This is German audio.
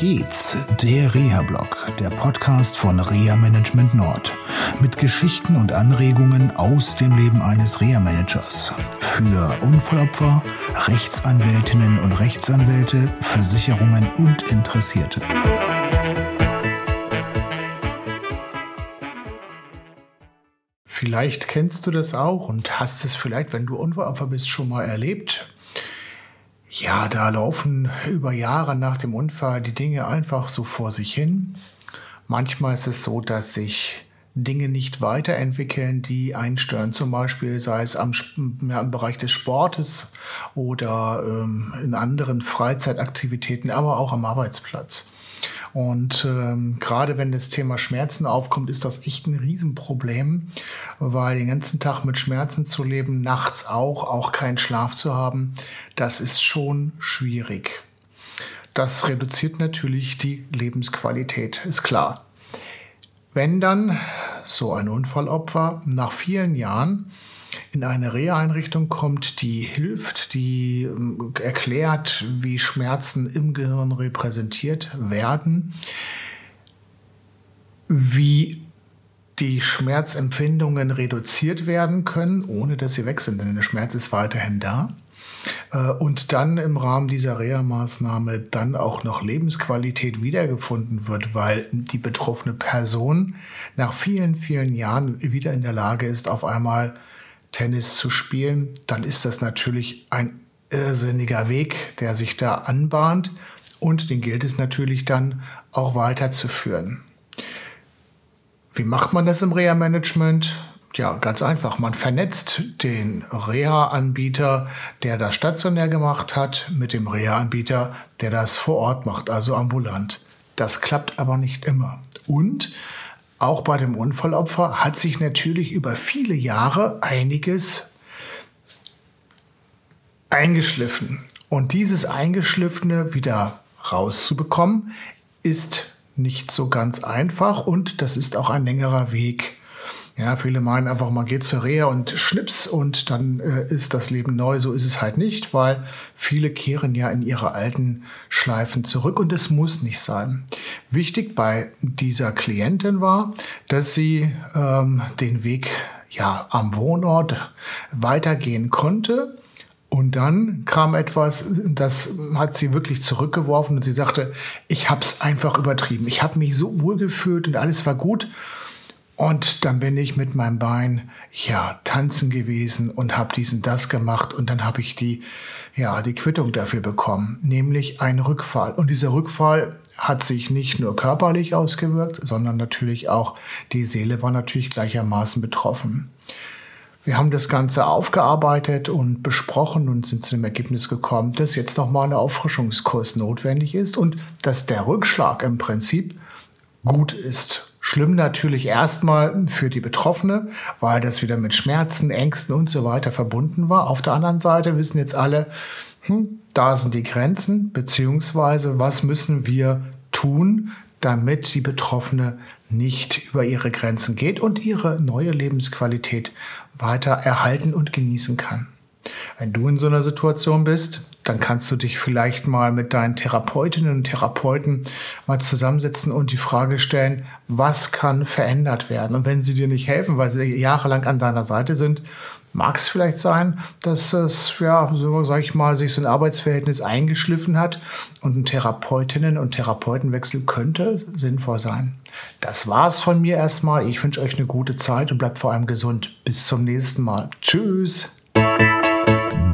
geht's, der Reha-Blog, der Podcast von Reha Management Nord. Mit Geschichten und Anregungen aus dem Leben eines Reha-Managers. Für Unfallopfer, Rechtsanwältinnen und Rechtsanwälte, Versicherungen und Interessierte. Vielleicht kennst du das auch und hast es vielleicht, wenn du Unfallopfer bist, schon mal erlebt. Ja, da laufen über Jahre nach dem Unfall die Dinge einfach so vor sich hin. Manchmal ist es so, dass sich Dinge nicht weiterentwickeln, die einstören, zum Beispiel sei es am, ja, im Bereich des Sportes oder ähm, in anderen Freizeitaktivitäten, aber auch am Arbeitsplatz. Und ähm, gerade wenn das Thema Schmerzen aufkommt, ist das echt ein Riesenproblem, weil den ganzen Tag mit Schmerzen zu leben, nachts auch, auch keinen Schlaf zu haben, das ist schon schwierig. Das reduziert natürlich die Lebensqualität, ist klar. Wenn dann so ein Unfallopfer nach vielen Jahren in eine Reha-Einrichtung kommt, die hilft, die ähm, erklärt, wie Schmerzen im Gehirn repräsentiert werden, wie die Schmerzempfindungen reduziert werden können, ohne dass sie weg sind, denn der Schmerz ist weiterhin da. Äh, und dann im Rahmen dieser Reha-Maßnahme dann auch noch Lebensqualität wiedergefunden wird, weil die betroffene Person nach vielen, vielen Jahren wieder in der Lage ist, auf einmal Tennis zu spielen, dann ist das natürlich ein irrsinniger Weg, der sich da anbahnt und den gilt es natürlich dann auch weiterzuführen. Wie macht man das im Reha-Management? Ja, ganz einfach. Man vernetzt den Reha-Anbieter, der das stationär gemacht hat, mit dem Reha-Anbieter, der das vor Ort macht, also ambulant. Das klappt aber nicht immer. Und auch bei dem Unfallopfer hat sich natürlich über viele Jahre einiges eingeschliffen. Und dieses Eingeschliffene wieder rauszubekommen, ist nicht so ganz einfach und das ist auch ein längerer Weg. Ja, viele meinen einfach, man geht zur Reha und schnips und dann äh, ist das Leben neu. So ist es halt nicht, weil viele kehren ja in ihre alten Schleifen zurück und es muss nicht sein. Wichtig bei dieser Klientin war, dass sie ähm, den Weg ja am Wohnort weitergehen konnte. Und dann kam etwas, das hat sie wirklich zurückgeworfen und sie sagte, ich habe es einfach übertrieben. Ich habe mich so wohl gefühlt und alles war gut. Und dann bin ich mit meinem Bein ja tanzen gewesen und habe diesen das gemacht und dann habe ich die ja die Quittung dafür bekommen, nämlich einen Rückfall. Und dieser Rückfall hat sich nicht nur körperlich ausgewirkt, sondern natürlich auch die Seele war natürlich gleichermaßen betroffen. Wir haben das Ganze aufgearbeitet und besprochen und sind zu dem Ergebnis gekommen, dass jetzt nochmal ein Auffrischungskurs notwendig ist und dass der Rückschlag im Prinzip gut ist. Schlimm natürlich erstmal für die Betroffene, weil das wieder mit Schmerzen, Ängsten und so weiter verbunden war. Auf der anderen Seite wissen jetzt alle, hm, da sind die Grenzen, beziehungsweise was müssen wir tun, damit die Betroffene nicht über ihre Grenzen geht und ihre neue Lebensqualität weiter erhalten und genießen kann. Wenn du in so einer Situation bist, dann kannst du dich vielleicht mal mit deinen Therapeutinnen und Therapeuten mal zusammensetzen und die Frage stellen, was kann verändert werden? Und wenn sie dir nicht helfen, weil sie jahrelang an deiner Seite sind, mag es vielleicht sein, dass es, ja, so sage ich mal, sich so ein Arbeitsverhältnis eingeschliffen hat und ein Therapeutinnen- und Therapeutenwechsel könnte sinnvoll sein. Das war's von mir erstmal. Ich wünsche euch eine gute Zeit und bleibt vor allem gesund. Bis zum nächsten Mal. Tschüss.